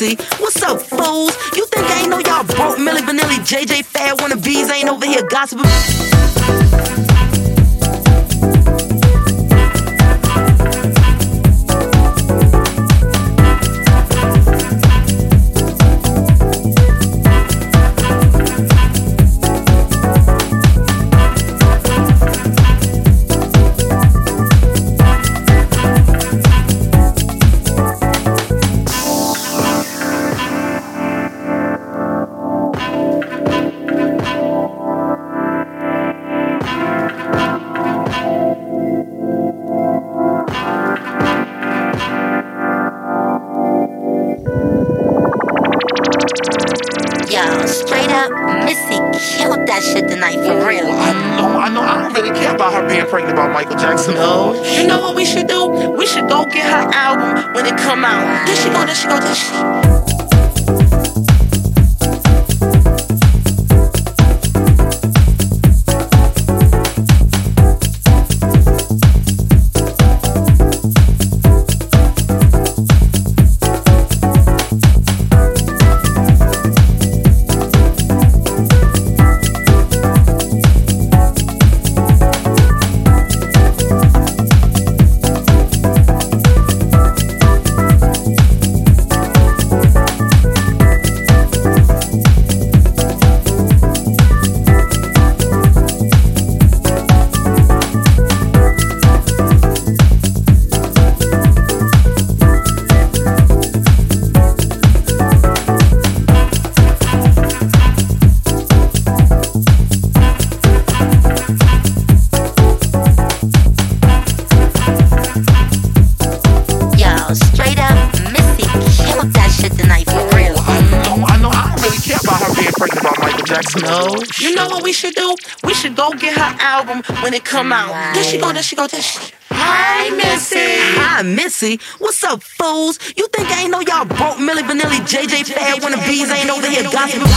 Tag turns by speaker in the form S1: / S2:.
S1: What's up, fools? You think I ain't know y'all broke Milli Vanilli, JJ Fad, one of these ain't over here gossiping?
S2: Missy killed that shit tonight for real. I
S3: know, I know. I don't really care about her being
S4: pregnant by Michael Jackson.
S1: No,
S4: you know what we should do? We should go get her album when it come out. Then she go, then she go, then she.
S2: Yo, straight up, Missy killed that shit tonight for real. I
S3: know, I know. I don't really care about her being
S4: pregnant by Michael
S1: Jackson. No,
S4: you know what we should do? We should go get her album when it come out. Then she go, then she go, then she. Hi, Missy.
S1: Hi, Missy. What's up, fools? You think I ain't know y'all broke Milli Vanilli, JJ Fad wannabes ain't over here gossiping?